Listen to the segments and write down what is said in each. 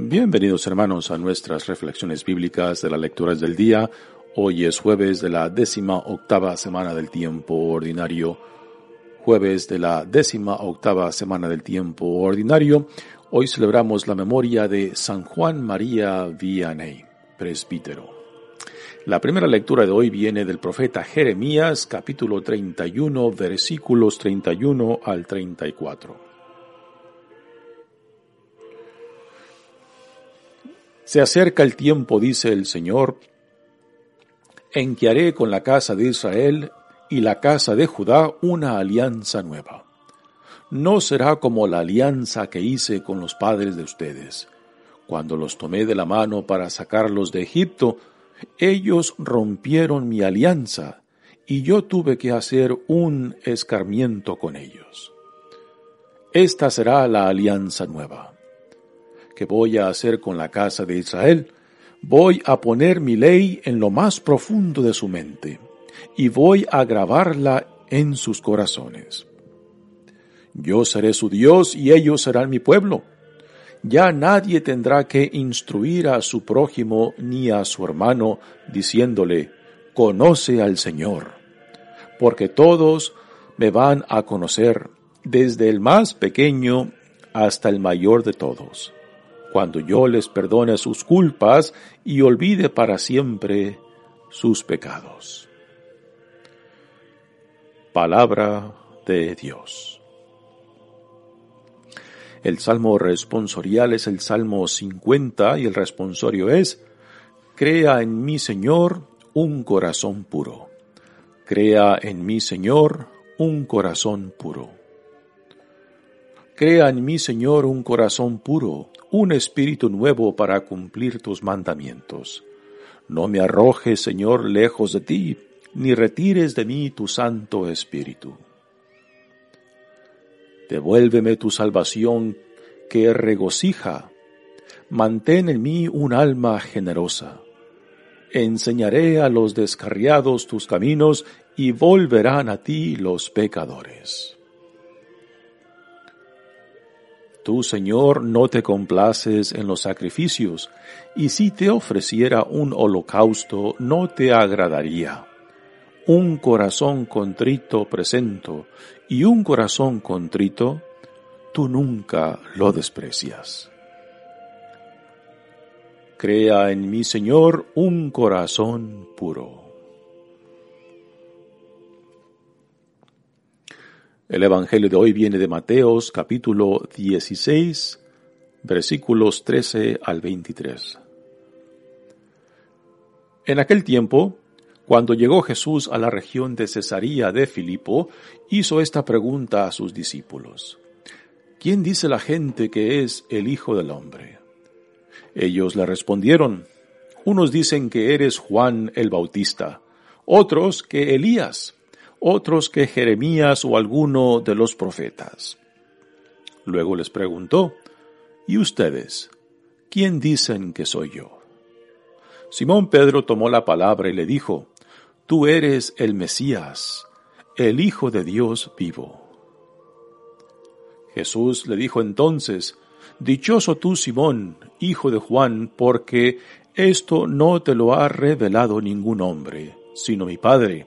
Bienvenidos hermanos a nuestras reflexiones bíblicas de las lecturas del día. Hoy es jueves de la décima octava semana del tiempo ordinario. Jueves de la décima octava semana del tiempo ordinario. Hoy celebramos la memoria de San Juan María Vianney, presbítero. La primera lectura de hoy viene del profeta Jeremías, capítulo 31, versículos 31 al 34. Se acerca el tiempo, dice el Señor, en que haré con la casa de Israel y la casa de Judá una alianza nueva. No será como la alianza que hice con los padres de ustedes. Cuando los tomé de la mano para sacarlos de Egipto, ellos rompieron mi alianza y yo tuve que hacer un escarmiento con ellos. Esta será la alianza nueva que voy a hacer con la casa de Israel. Voy a poner mi ley en lo más profundo de su mente y voy a grabarla en sus corazones. Yo seré su Dios y ellos serán mi pueblo. Ya nadie tendrá que instruir a su prójimo ni a su hermano diciéndole, conoce al Señor, porque todos me van a conocer, desde el más pequeño hasta el mayor de todos cuando yo les perdone sus culpas y olvide para siempre sus pecados. Palabra de Dios. El salmo responsorial es el salmo 50 y el responsorio es, Crea en mí, Señor, un corazón puro. Crea en mí, Señor, un corazón puro. Crea en mí, Señor, un corazón puro un espíritu nuevo para cumplir tus mandamientos. No me arrojes, Señor, lejos de ti, ni retires de mí tu Santo Espíritu. Devuélveme tu salvación que regocija. Mantén en mí un alma generosa. Enseñaré a los descarriados tus caminos y volverán a ti los pecadores. Tú, Señor, no te complaces en los sacrificios, y si te ofreciera un holocausto, no te agradaría. Un corazón contrito presento, y un corazón contrito, tú nunca lo desprecias. Crea en mi Señor, un corazón puro. El Evangelio de hoy viene de Mateos capítulo 16, versículos 13 al 23. En aquel tiempo, cuando llegó Jesús a la región de Cesarea de Filipo, hizo esta pregunta a sus discípulos. ¿Quién dice la gente que es el Hijo del Hombre? Ellos le respondieron, unos dicen que eres Juan el Bautista, otros que Elías otros que Jeremías o alguno de los profetas. Luego les preguntó, ¿y ustedes? ¿Quién dicen que soy yo? Simón Pedro tomó la palabra y le dijo, Tú eres el Mesías, el Hijo de Dios vivo. Jesús le dijo entonces, Dichoso tú, Simón, hijo de Juan, porque esto no te lo ha revelado ningún hombre, sino mi Padre,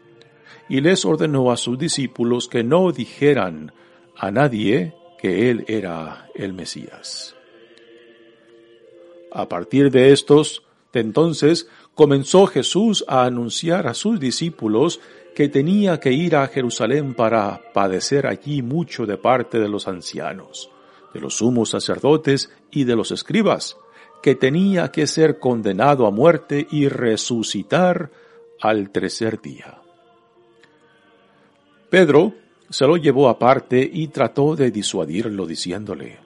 Y les ordenó a sus discípulos que no dijeran a nadie que él era el Mesías. A partir de estos, de entonces, comenzó Jesús a anunciar a sus discípulos que tenía que ir a Jerusalén para padecer allí mucho de parte de los ancianos, de los sumos sacerdotes y de los escribas, que tenía que ser condenado a muerte y resucitar al tercer día. Pedro se lo llevó aparte y trató de disuadirlo diciéndole,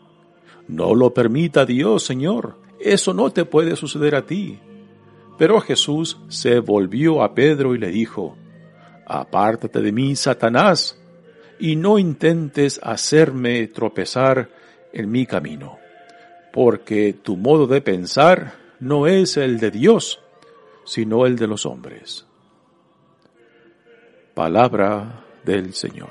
No lo permita Dios, Señor, eso no te puede suceder a ti. Pero Jesús se volvió a Pedro y le dijo, Apártate de mí, Satanás, y no intentes hacerme tropezar en mi camino, porque tu modo de pensar no es el de Dios, sino el de los hombres. Palabra del Señor.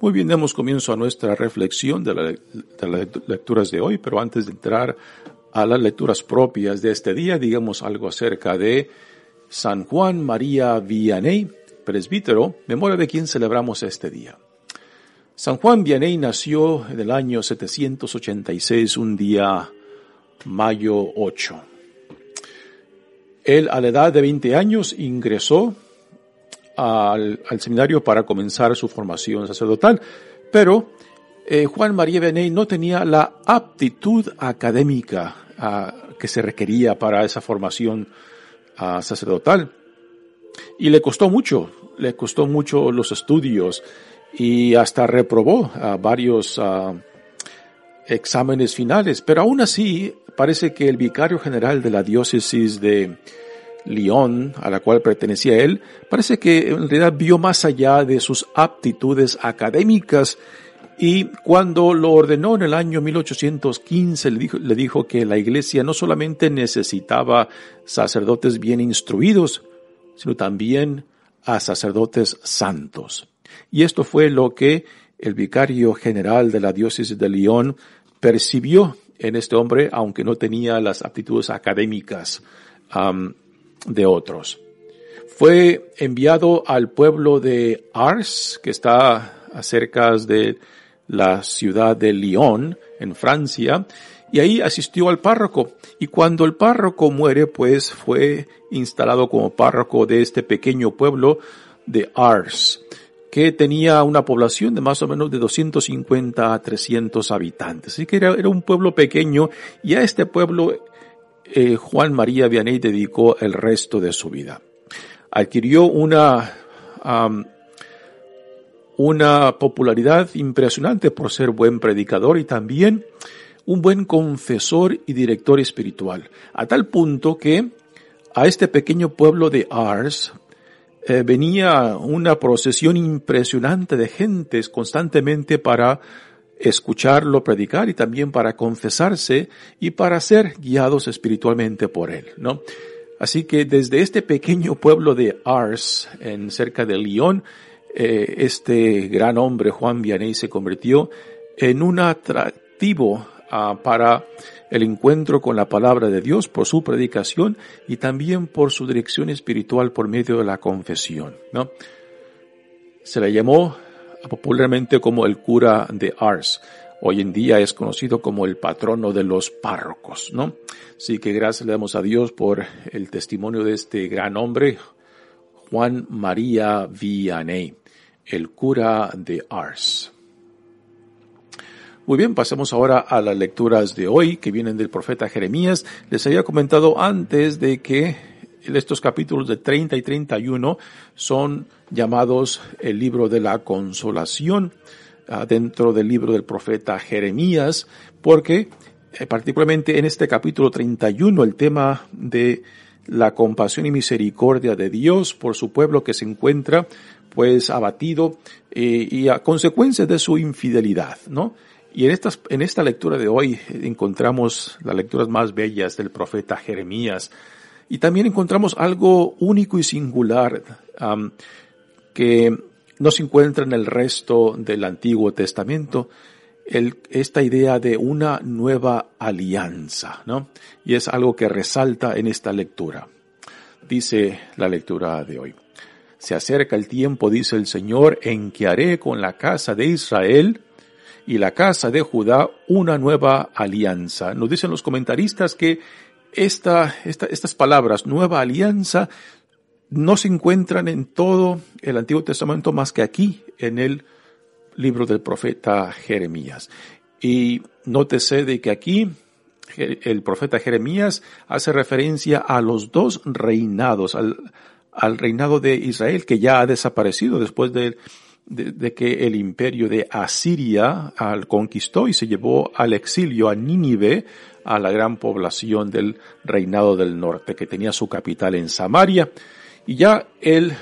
Muy bien, damos comienzo a nuestra reflexión de, las lecturas de hoy, pero antes de entrar a las lecturas propias de este día, digamos algo acerca de San Juan María Vianney, presbítero, memoria de quien celebramos este día. San Juan Vianney nació en el año 786, un día mayo 8. Él a la edad de 20 años ingresó al, seminario para comenzar su formación sacerdotal, pero eh, Juan María Beney no tenía la aptitud académica ah, que se requería para esa formación ah, sacerdotal. Y le costó mucho, le costó mucho los estudios y hasta reprobó varios ah, exámenes finales, pero aún así parece que el vicario general de la diócesis de Lyon, a la cual pertenecía él, parece que en realidad vio más allá de sus aptitudes académicas y cuando lo ordenó en el año 1815 le dijo, le dijo que la iglesia no solamente necesitaba sacerdotes bien instruidos, sino también a sacerdotes santos. Y esto fue lo que el vicario general de la diócesis de Lyon percibió en este hombre, aunque no tenía las aptitudes académicas de otros. Fue enviado al pueblo de Ars, que está acerca de la ciudad de Lyon, en Francia, y ahí asistió al párroco. Y cuando el párroco muere, pues fue instalado como párroco de este pequeño pueblo de Ars, que tenía una población de más o menos de 250 a 300 habitantes. Así que era, un pueblo pequeño y a este pueblo eh, Juan María Vianney dedicó el resto de su vida. Adquirió una, una popularidad impresionante por ser buen predicador y también un buen confesor y director espiritual, a tal punto que a este pequeño pueblo de Ars eh, venía una procesión impresionante de gentes constantemente para escucharlo predicar y también para confesarse y para ser guiados espiritualmente por él, ¿no? Así que desde este pequeño pueblo de Ars, en cerca de Lyon, eh, este gran hombre Juan Vianney se convirtió en un atractivo ah, para el encuentro con la palabra de Dios por su predicación y también por su dirección espiritual por medio de la confesión, ¿no? Se le llamó popularmente como el cura de Ars. Hoy en día es conocido como el patrono de los párrocos, ¿no? Así que gracias le damos a Dios por el testimonio de este gran hombre, Juan María Vianney, el cura de Ars. Muy bien, pasemos ahora a las lecturas de hoy que vienen del profeta Jeremías. Les había comentado antes de que estos capítulos de 30 y 31 son llamados el libro de la consolación ah, dentro del libro del profeta Jeremías, porque eh, particularmente en este capítulo 31 el tema de la compasión y misericordia de Dios por su pueblo que se encuentra pues abatido eh, y a consecuencia de su infidelidad, ¿no? Y en, estas, en esta lectura de hoy encontramos las lecturas más bellas del profeta Jeremías y también encontramos algo único y singular que no se encuentra en el resto del Antiguo Testamento, esta idea de una nueva alianza, ¿no? Y es algo que resalta en esta lectura. Dice la lectura de hoy. Se acerca el tiempo, dice el Señor, en que haré con la casa de Israel y la casa de Judá una nueva alianza. Nos dicen los comentaristas que esta, esta, estas palabras, nueva alianza, no se encuentran en todo el Antiguo Testamento más que aquí, en el libro del profeta Jeremías. Y nótese de que aquí el profeta Jeremías hace referencia a los dos reinados, al, al reinado de Israel que ya ha desaparecido después de que el imperio de Asiria al conquistó y se llevó al exilio a Nínive, a la gran población del reinado del norte, que tenía su capital en Samaria. Y ya el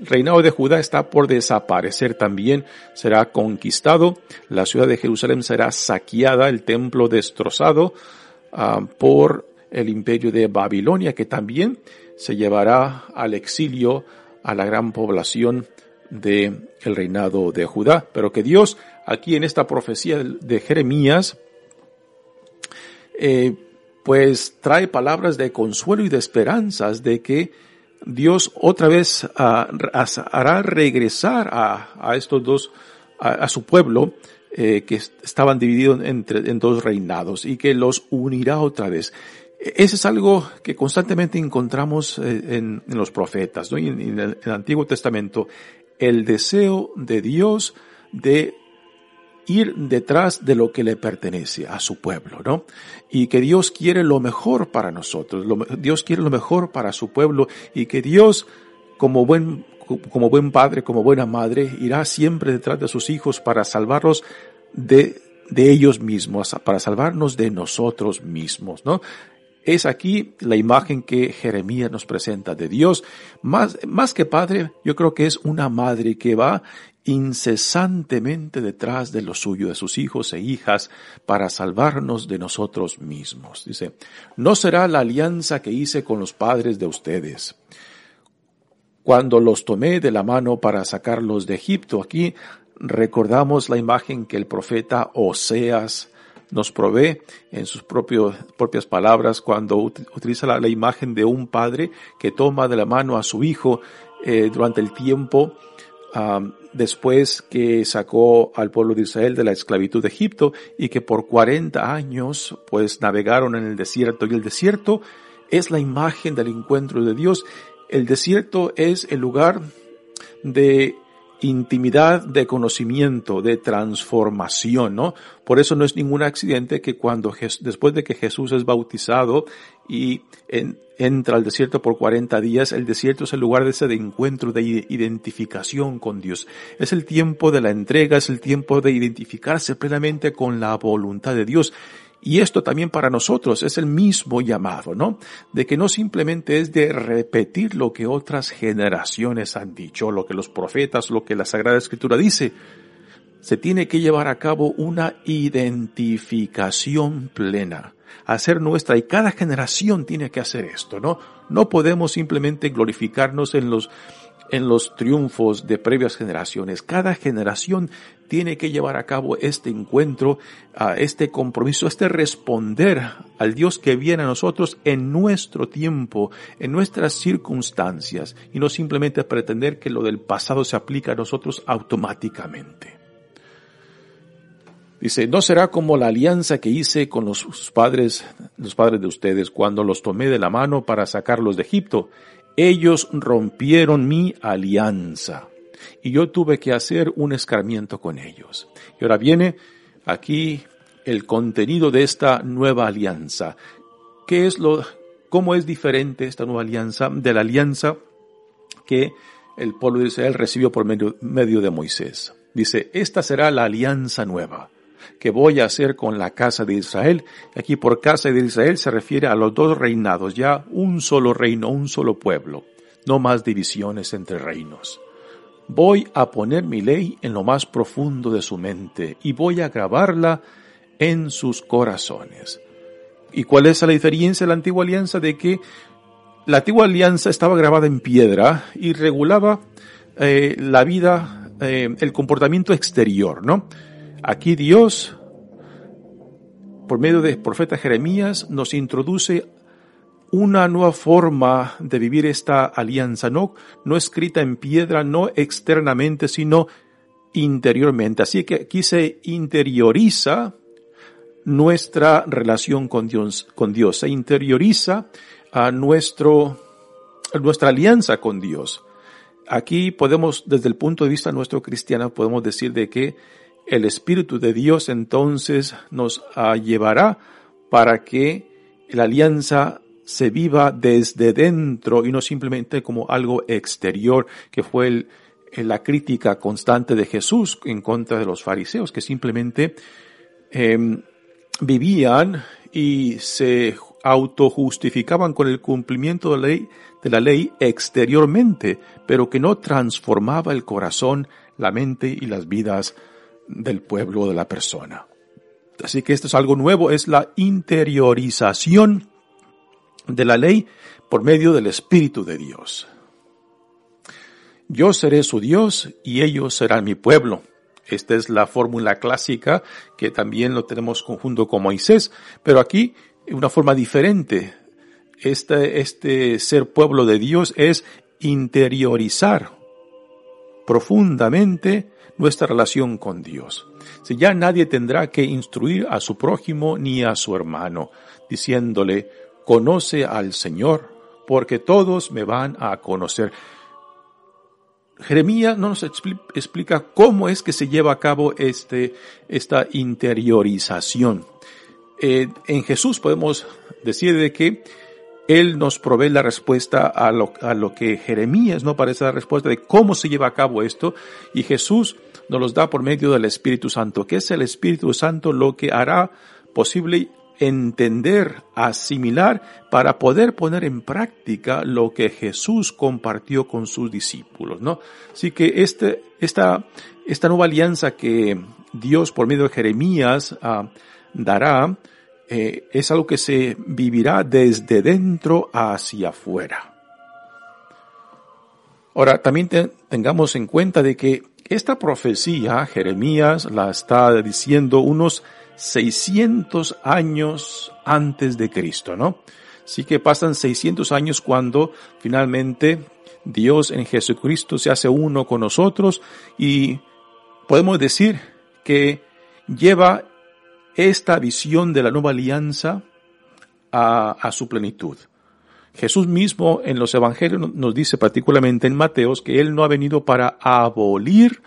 reinado de Judá está por desaparecer también, será conquistado, la ciudad de Jerusalén será saqueada, el templo destrozado ah, por el imperio de Babilonia, que también se llevará al exilio a la gran población de el reinado de Judá, pero que Dios aquí en esta profecía de Jeremías eh, pues trae palabras de consuelo y de esperanzas de que Dios otra vez ah, hará regresar a, estos dos, a, su pueblo, eh, que estaban divididos entre, en dos reinados y que los unirá otra vez. Ese es algo que constantemente encontramos eh, en, los profetas, ¿no? en, el, Antiguo Testamento el deseo de Dios de ir detrás de lo que le pertenece a su pueblo, ¿no? Y que Dios quiere lo mejor para nosotros, Dios quiere lo mejor para su pueblo y que Dios, como buen, como buen padre, como buena madre, irá siempre detrás de sus hijos para salvarlos de, de ellos mismos, para salvarnos de nosotros mismos, ¿no? Es aquí la imagen que Jeremías nos presenta de Dios. Más, más que padre, yo creo que es una madre que va incesantemente detrás de lo suyo, de sus hijos e hijas, para salvarnos de nosotros mismos. Dice, no será la alianza que hice con los padres de ustedes. Cuando los tomé de la mano para sacarlos de Egipto, aquí recordamos la imagen que el profeta Oseas nos provee en sus propias palabras cuando utiliza la, imagen de un padre que toma de la mano a su hijo eh, durante el tiempo después que sacó al pueblo de Israel de la esclavitud de Egipto y que por 40 años pues navegaron en el desierto y el desierto es la imagen del encuentro de Dios. El desierto es el lugar de intimidad de conocimiento, de transformación, ¿no? Por eso no es ningún accidente que cuando, después de que Jesús es bautizado y entra al desierto por 40 días, el desierto es el lugar de ese encuentro, de identificación con Dios. Es el tiempo de la entrega, es el tiempo de identificarse plenamente con la voluntad de Dios. Y esto también para nosotros es el mismo llamado, ¿no? De que no simplemente es de repetir lo que otras generaciones han dicho, lo que los profetas, lo que la Sagrada Escritura dice. Se tiene que llevar a cabo una identificación plena, hacer nuestra, y cada generación tiene que hacer esto, ¿no? No podemos simplemente glorificarnos en los en los triunfos de previas generaciones. Cada generación tiene que llevar a cabo este encuentro, este compromiso, este responder al Dios que viene a nosotros en nuestro tiempo, en nuestras circunstancias, y no simplemente pretender que lo del pasado se aplica a nosotros automáticamente. Dice, no será como la alianza que hice con los padres, los padres de ustedes cuando los tomé de la mano para sacarlos de Egipto ellos rompieron mi alianza y yo tuve que hacer un escarmiento con ellos. Y ahora viene aquí el contenido de esta nueva alianza. ¿Qué es lo, cómo es diferente esta nueva alianza de la alianza que el pueblo de Israel recibió por medio, medio de Moisés? Dice, esta será la alianza nueva que voy a hacer con la casa de Israel. Aquí por casa de Israel se refiere a los dos reinados, ya un solo reino, un solo pueblo, no más divisiones entre reinos. voy a poner mi ley en lo más profundo de su mente y voy a grabarla en sus corazones. ¿Y cuál es la diferencia de la antigua alianza? De que la antigua alianza estaba grabada en piedra y regulaba eh, la vida, eh, el comportamiento exterior, ¿no? Aquí Dios, por medio del profeta Jeremías, nos introduce una nueva forma de vivir esta alianza, no, escrita en piedra, no externamente, sino interiormente. Así que aquí se interioriza nuestra relación con Dios, con Dios, se interioriza nuestra alianza con Dios. Aquí podemos, desde el punto de vista nuestro cristiano, podemos decir de que el Espíritu de Dios entonces nos ah, llevará para que la alianza se viva desde dentro y no simplemente como algo exterior, que fue la crítica constante de Jesús en contra de los fariseos, que simplemente em, vivían y se autojustificaban con el cumplimiento de la, ley, de la ley exteriormente, pero que no transformaba el corazón, la mente y las vidas del pueblo de la persona. Así que esto es algo nuevo, es la interiorización de la ley por medio del Espíritu de Dios. Yo seré su Dios y ellos serán mi pueblo. Esta es la fórmula clásica que también lo tenemos conjunto con Moisés, pero aquí una forma diferente. Este, este ser pueblo de Dios es interiorizar profundamente nuestra relación con Dios. Si ya nadie tendrá que instruir a su prójimo ni a su hermano, diciéndole, conoce al Señor, porque todos me van a conocer. Jeremías no nos explica cómo es que se lleva a cabo este, esta interiorización. Eh, en Jesús podemos decir de que Él nos provee la respuesta a lo, a lo que Jeremías no parece la respuesta de cómo se lleva a cabo esto y Jesús nos los da por medio del Espíritu Santo, que es el Espíritu Santo lo que hará posible entender, asimilar, para poder poner en práctica lo que Jesús compartió con sus discípulos, ¿no? Así que este, esta, esta nueva alianza que Dios por medio de Jeremías ah, dará, eh, es algo que se vivirá desde dentro hacia afuera. Ahora, también tengamos en cuenta de que esta profecía, Jeremías la está diciendo unos 600 años antes de Cristo, ¿no? Así que pasan 600 años cuando finalmente Dios en Jesucristo se hace uno con nosotros y podemos decir que lleva esta visión de la nueva alianza a, su plenitud. Jesús mismo en los evangelios nos dice particularmente en Mateos que Él no ha venido para abolir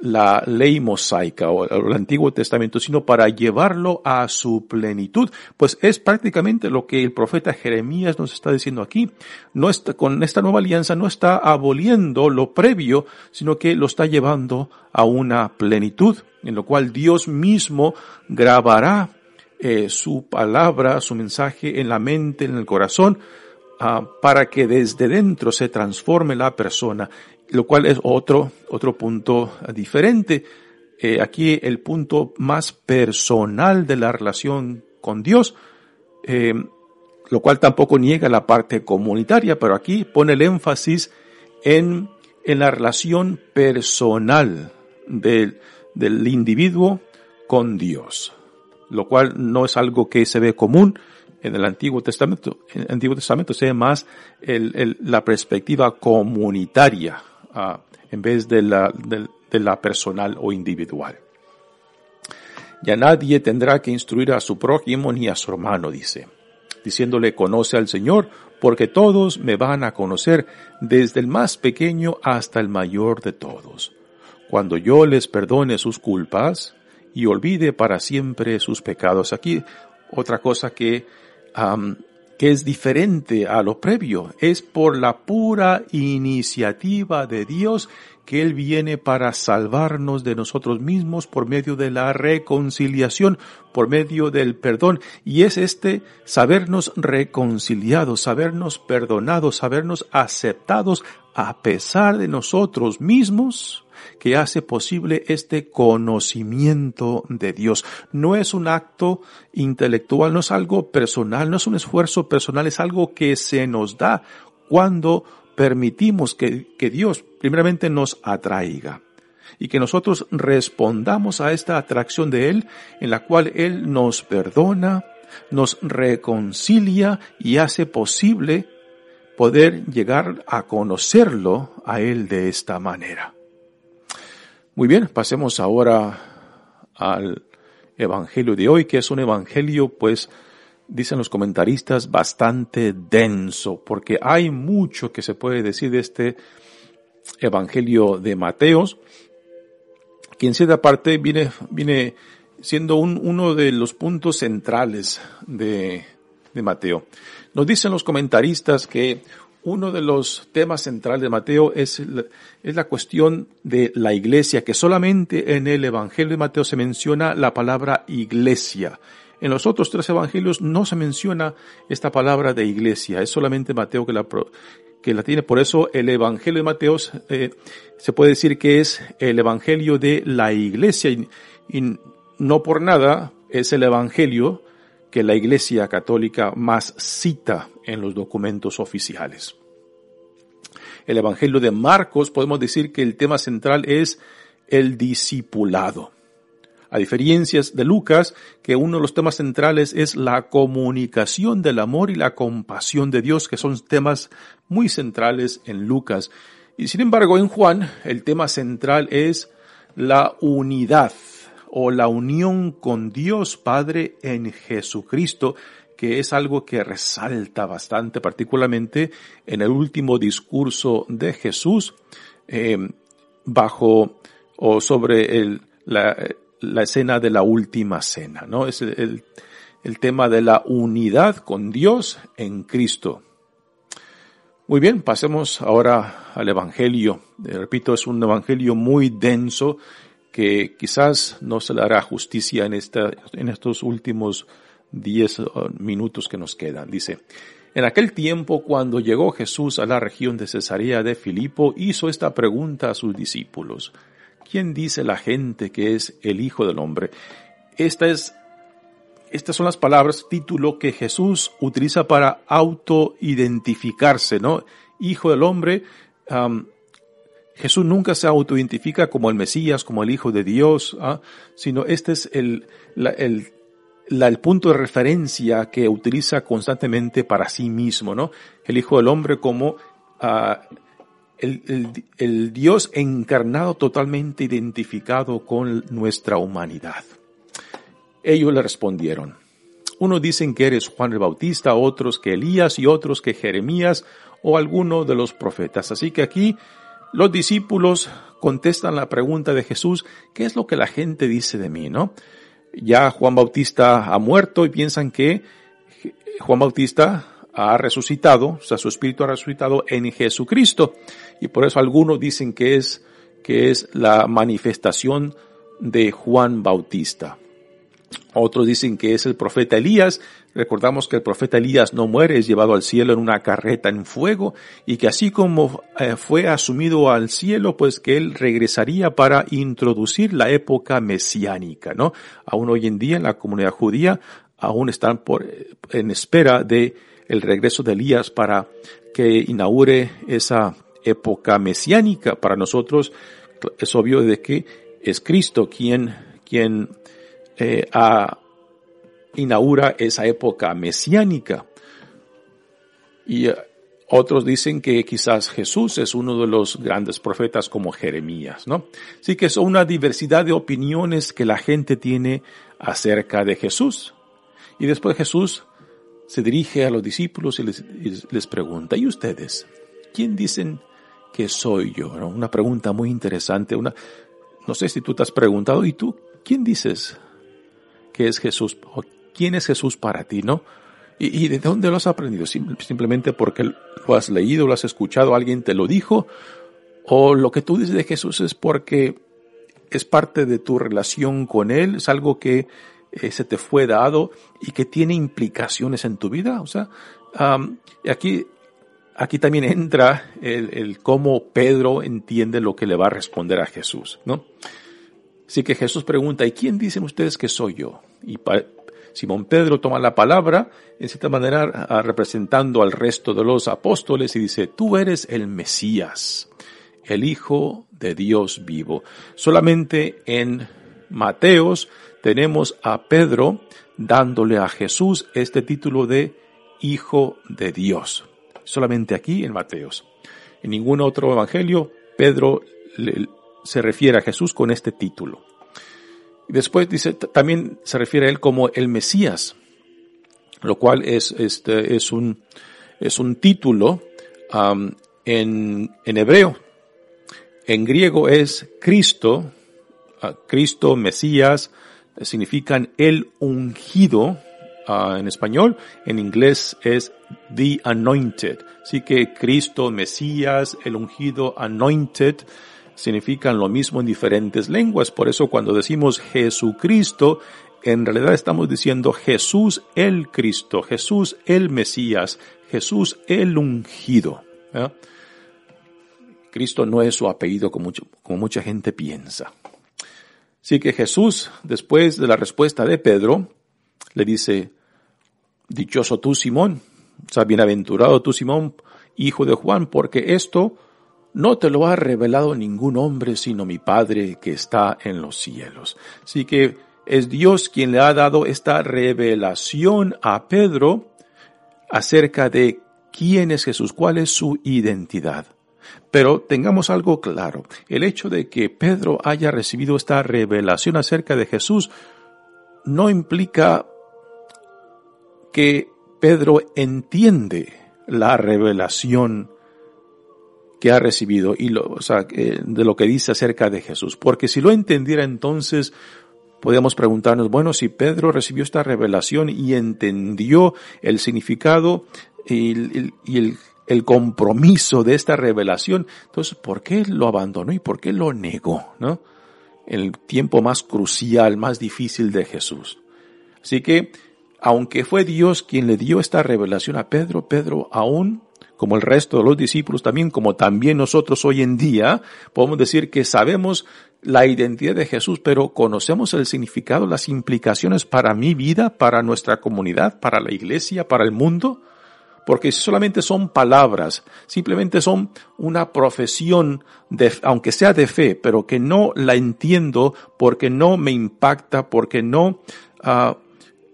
la ley mosaica o el Antiguo Testamento, sino para llevarlo a su plenitud. Pues es prácticamente lo que el profeta Jeremías nos está diciendo aquí. No está, con esta nueva alianza no está aboliendo lo previo, sino que lo está llevando a una plenitud, en lo cual Dios mismo grabará eh, su palabra, su mensaje en la mente, en el corazón, ah, para que desde dentro se transforme la persona lo cual es otro, otro punto diferente. Eh, aquí el punto más personal de la relación con Dios, eh, lo cual tampoco niega la parte comunitaria, pero aquí pone el énfasis en, en la relación personal del, del individuo con Dios, lo cual no es algo que se ve común en el Antiguo Testamento. En el Antiguo Testamento se ve más el, el, la perspectiva comunitaria en vez de la, de, la personal o individual. Ya nadie tendrá que instruir a su prójimo ni a su hermano, dice, diciéndole conoce al Señor, porque todos me van a conocer, desde el más pequeño hasta el mayor de todos. Cuando yo les perdone sus culpas y olvide para siempre sus pecados. Aquí otra cosa que que es diferente a lo previo. Es por la pura iniciativa de Dios que Él viene para salvarnos de nosotros mismos por medio de la reconciliación, por medio del perdón. Y es este sabernos reconciliados, sabernos perdonados, sabernos aceptados a pesar de nosotros mismos que hace posible este conocimiento de Dios. No es un acto intelectual, no es algo personal, no es un esfuerzo personal, es algo que se nos da cuando permitimos que, que Dios primeramente nos atraiga y que nosotros respondamos a esta atracción de Él en la cual Él nos perdona, nos reconcilia y hace posible poder llegar a conocerlo a Él de esta manera. Muy bien, pasemos ahora al Evangelio de hoy, que es un Evangelio, pues, dicen los comentaristas, bastante denso, porque hay mucho que se puede decir de este Evangelio de Mateos, que en cierta parte viene, viene siendo un, uno de los puntos centrales de, de Mateo. Nos dicen los comentaristas que uno de los temas centrales de Mateo es la, es la cuestión de la iglesia, que solamente en el Evangelio de Mateo se menciona la palabra iglesia. En los otros tres evangelios no se menciona esta palabra de iglesia, es solamente Mateo que la, que la tiene. Por eso el Evangelio de Mateo eh, se puede decir que es el Evangelio de la iglesia y no por nada es el Evangelio que la Iglesia Católica más cita en los documentos oficiales. El Evangelio de Marcos podemos decir que el tema central es el discipulado. A diferencias de Lucas, que uno de los temas centrales es la comunicación del amor y la compasión de Dios, que son temas muy centrales en Lucas. Y sin embargo, en Juan, el tema central es la unidad o la unión con Dios Padre en Jesucristo, que es algo que resalta bastante, particularmente en el último discurso de Jesús, eh, bajo o sobre la, escena de la última cena, ¿no? Es el, el tema de la unidad con Dios en Cristo. Muy bien, pasemos ahora al Evangelio. Repito, es un Evangelio muy denso que quizás no se le hará justicia en, esta, en estos últimos diez uh, minutos que nos quedan. Dice, en aquel tiempo, cuando llegó Jesús a la región de Cesarea de Filipo, hizo esta pregunta a sus discípulos. ¿Quién dice la gente que es el Hijo del Hombre? Esta es, estas son las palabras, título que Jesús utiliza para autoidentificarse, ¿no? Hijo del Hombre, Jesús nunca se autoidentifica como el Mesías, como el Hijo de Dios, ¿ah? sino este es el, el, el, punto de referencia que utiliza constantemente para sí mismo, ¿no? El Hijo del Hombre como uh, el, el Dios encarnado totalmente identificado con nuestra humanidad. Ellos le respondieron. Unos dicen que eres Juan el Bautista, otros que Elías y otros que Jeremías o alguno de los profetas. Así que aquí los discípulos contestan la pregunta de Jesús, ¿qué es lo que la gente dice de mí, no? Ya Juan Bautista ha muerto y piensan que Juan Bautista ha resucitado, o sea, su espíritu ha resucitado en Jesucristo. Y por eso algunos dicen que es, que es la manifestación de Juan Bautista. Otros dicen que es el profeta Elías. Recordamos que el profeta Elías no muere, es llevado al cielo en una carreta en fuego y que así como eh, fue asumido al cielo, pues que él regresaría para introducir la época mesiánica, ¿no? Aún hoy en día en la comunidad judía aún están por, en espera de el regreso de Elías para que inaugure esa época mesiánica. Para nosotros es obvio de que es Cristo quien, quien eh, a, inaugura esa época mesiánica. Y eh, otros dicen que quizás Jesús es uno de los grandes profetas como Jeremías, ¿no? Así que son una diversidad de opiniones que la gente tiene acerca de Jesús. Y después Jesús se dirige a los discípulos y les, les pregunta, ¿y ustedes? ¿Quién dicen que soy yo? ¿No? Una pregunta muy interesante. Una, no sé si tú te has preguntado, ¿y tú? ¿Quién dices qué es Jesús quién es Jesús para ti, ¿no? ¿Y, de dónde lo has aprendido? Simplemente porque lo has leído, lo has escuchado, alguien te lo dijo, o lo que tú dices de Jesús es porque es parte de tu relación con Él, es algo que eh, se te fue dado y que tiene implicaciones en tu vida. O sea, aquí aquí también entra el, cómo Pedro entiende lo que le va a responder a Jesús, ¿no? Así que Jesús pregunta, ¿y quién dicen ustedes que soy yo? Y Simón Pedro toma la palabra, en cierta manera representando al resto de los apóstoles y dice, tú eres el Mesías, el Hijo de Dios vivo. Solamente en Mateos tenemos a Pedro dándole a Jesús este título de Hijo de Dios. Solamente aquí en Mateos. En ningún otro evangelio Pedro se refiere a Jesús con este título. Y después dice, también se refiere a él como el Mesías, lo cual es, este, es un, es un título en, en hebreo. En griego es Cristo, uh, Cristo, Mesías, significan el ungido, uh, en español, en inglés es the anointed. Así que Cristo, Mesías, el ungido, anointed, significan lo mismo en diferentes lenguas. Por eso cuando decimos Jesucristo, en realidad estamos diciendo Jesús el Cristo, Jesús el Mesías, Jesús el ungido. Cristo no es su apellido como, como mucha gente piensa. Así que Jesús, después de la respuesta de Pedro, le dice, Dichoso tú, Simón, o sea, bienaventurado tú, Simón, hijo de Juan, porque esto no te lo ha revelado ningún hombre sino mi Padre que está en los cielos. Así que es Dios quien le ha dado esta revelación a Pedro acerca de quién es Jesús, cuál es su identidad. Pero tengamos algo claro, el hecho de que Pedro haya recibido esta revelación acerca de Jesús no implica que Pedro entiende la revelación que ha recibido y lo, o sea, de lo que dice acerca de Jesús. Porque si lo entendiera entonces, podríamos preguntarnos, bueno, si Pedro recibió esta revelación y entendió el significado y, el, el, compromiso de esta revelación, entonces, ¿por qué lo abandonó y por qué lo negó? ¿No? El tiempo más crucial, más difícil de Jesús. Así que, aunque fue Dios quien le dio esta revelación a Pedro, Pedro aún como el resto de los discípulos también, como también nosotros hoy en día, podemos decir que sabemos la identidad de Jesús, pero conocemos el significado, las implicaciones para mi vida, para nuestra comunidad, para la iglesia, para el mundo, porque solamente son palabras, simplemente son una profesión de, aunque sea de fe, pero que no la entiendo porque no me impacta, porque no uh,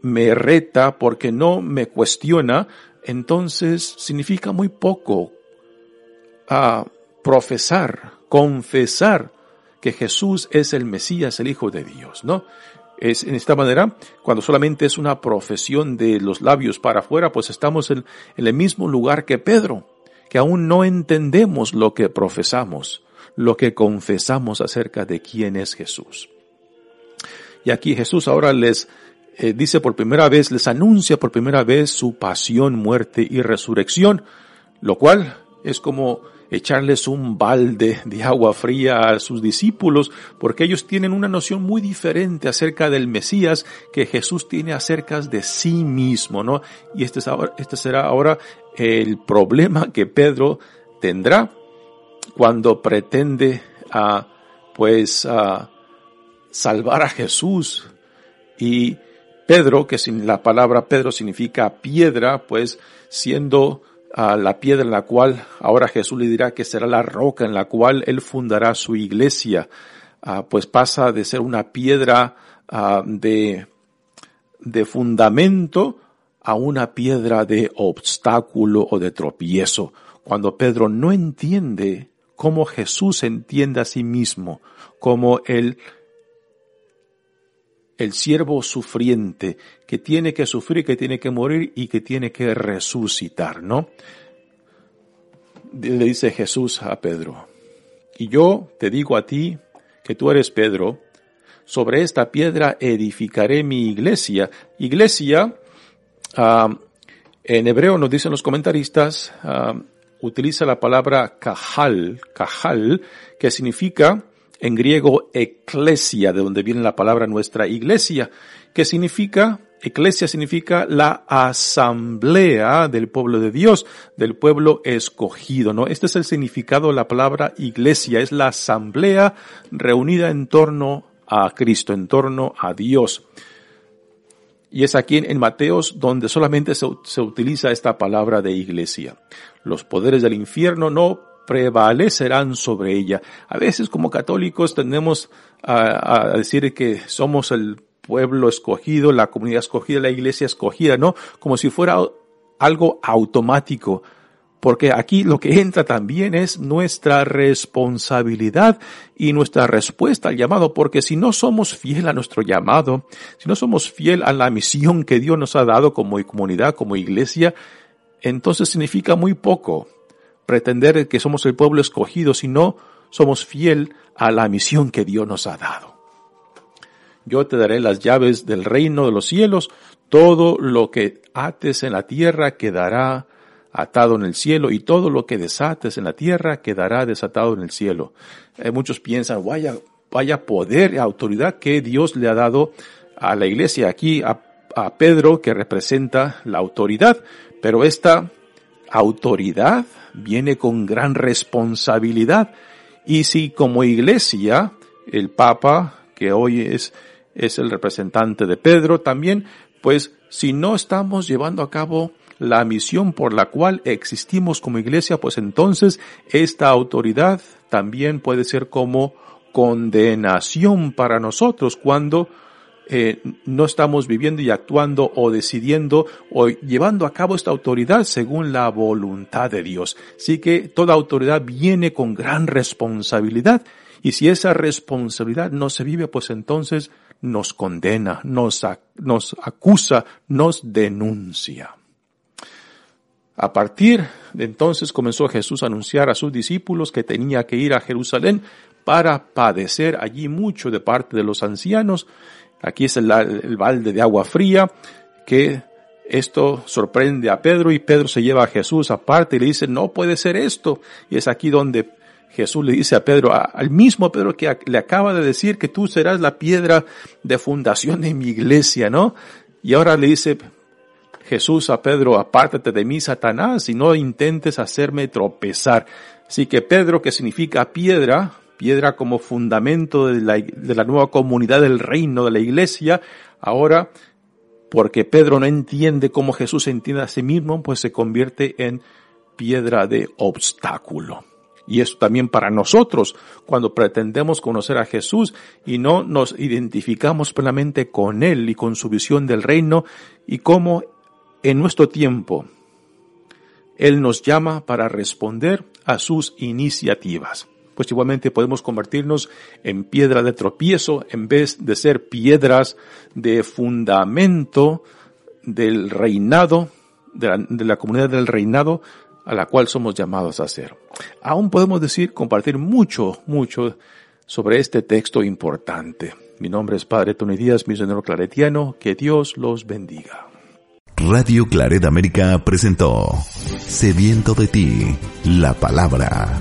me reta, porque no me cuestiona, entonces significa muy poco a profesar, confesar que Jesús es el Mesías, el Hijo de Dios, ¿no? Es en esta manera, cuando solamente es una profesión de los labios para afuera, pues estamos en, en el mismo lugar que Pedro, que aún no entendemos lo que profesamos, lo que confesamos acerca de quién es Jesús. Y aquí Jesús ahora les eh, dice por primera vez, les anuncia por primera vez su pasión, muerte y resurrección, lo cual es como echarles un balde de agua fría a sus discípulos, porque ellos tienen una noción muy diferente acerca del Mesías que Jesús tiene acerca de sí mismo, ¿no? Y este, es ahora, este será ahora el problema que Pedro tendrá cuando pretende, a, pues, a salvar a Jesús y Pedro, que sin la palabra Pedro significa piedra, pues siendo uh, la piedra en la cual ahora Jesús le dirá que será la roca en la cual él fundará su iglesia, uh, pues pasa de ser una piedra uh, de, de fundamento a una piedra de obstáculo o de tropiezo. Cuando Pedro no entiende cómo Jesús entiende a sí mismo, como el el siervo sufriente que tiene que sufrir, que tiene que morir y que tiene que resucitar, ¿no? Le dice Jesús a Pedro, y yo te digo a ti que tú eres Pedro, sobre esta piedra edificaré mi iglesia. Iglesia, en hebreo nos dicen los comentaristas, utiliza la palabra kahal, kahal, que significa en griego eclesia, de donde viene la palabra nuestra iglesia, que significa Iglesia significa la asamblea del pueblo de Dios, del pueblo escogido, ¿no? Este es el significado de la palabra iglesia, es la asamblea reunida en torno a Cristo, en torno a Dios. Y es aquí en Mateos donde solamente se, se utiliza esta palabra de iglesia. Los poderes del infierno no prevalecerán sobre ella. A veces como católicos tendemos a, a decir que somos el pueblo escogido, la comunidad escogida, la iglesia escogida, ¿no? Como si fuera algo automático. Porque aquí lo que entra también es nuestra responsabilidad y nuestra respuesta al llamado. Porque si no somos fiel a nuestro llamado, si no somos fiel a la misión que Dios nos ha dado como comunidad, como iglesia, entonces significa muy poco pretender que somos el pueblo escogido si no somos fiel a la misión que Dios nos ha dado. Yo te daré las llaves del reino de los cielos, todo lo que ates en la tierra quedará atado en el cielo y todo lo que desates en la tierra quedará desatado en el cielo. Eh, muchos piensan, vaya, vaya poder y autoridad que Dios le ha dado a la iglesia aquí, a, a Pedro, que representa la autoridad, pero esta autoridad viene con gran responsabilidad. Y si como iglesia, el Papa, que hoy es es el representante de Pedro también, pues si no estamos llevando a cabo la misión por la cual existimos como iglesia, pues entonces esta autoridad también puede ser como condenación para nosotros cuando eh, no estamos viviendo y actuando o decidiendo o llevando a cabo esta autoridad según la voluntad de Dios. Así que toda autoridad viene con gran responsabilidad y si esa responsabilidad no se vive, pues entonces nos condena, nos, nos acusa, nos denuncia. A partir de entonces comenzó Jesús a anunciar a sus discípulos que tenía que ir a Jerusalén para padecer allí mucho de parte de los ancianos. Aquí es el, balde de agua fría que esto sorprende a Pedro y Pedro se lleva a Jesús aparte y le dice, no puede ser esto. Y es aquí donde Jesús le dice a Pedro, al mismo Pedro que le acaba de decir que tú serás la piedra de fundación de mi iglesia, ¿no? Y ahora le dice Jesús a Pedro, apártate de mí, Satanás, y no intentes hacerme tropezar. Así que Pedro, que significa piedra, piedra como fundamento de la, de la nueva comunidad del reino de la iglesia, ahora, porque Pedro no entiende cómo Jesús entiende a sí mismo, pues se convierte en piedra de obstáculo. Y eso también para nosotros, cuando pretendemos conocer a Jesús y no nos identificamos plenamente con Él y con su visión del reino y cómo en nuestro tiempo Él nos llama para responder a sus iniciativas. Pues igualmente podemos convertirnos en piedra de tropiezo en vez de ser piedras de fundamento del reinado, de la, comunidad del reinado, a la cual somos llamados a ser. Aún podemos decir, compartir mucho, mucho sobre este texto importante. Mi nombre es Padre Tony Díaz, misionero claretiano. Que Dios los bendiga. Radio Claret América presentó Sediento de ti, la palabra.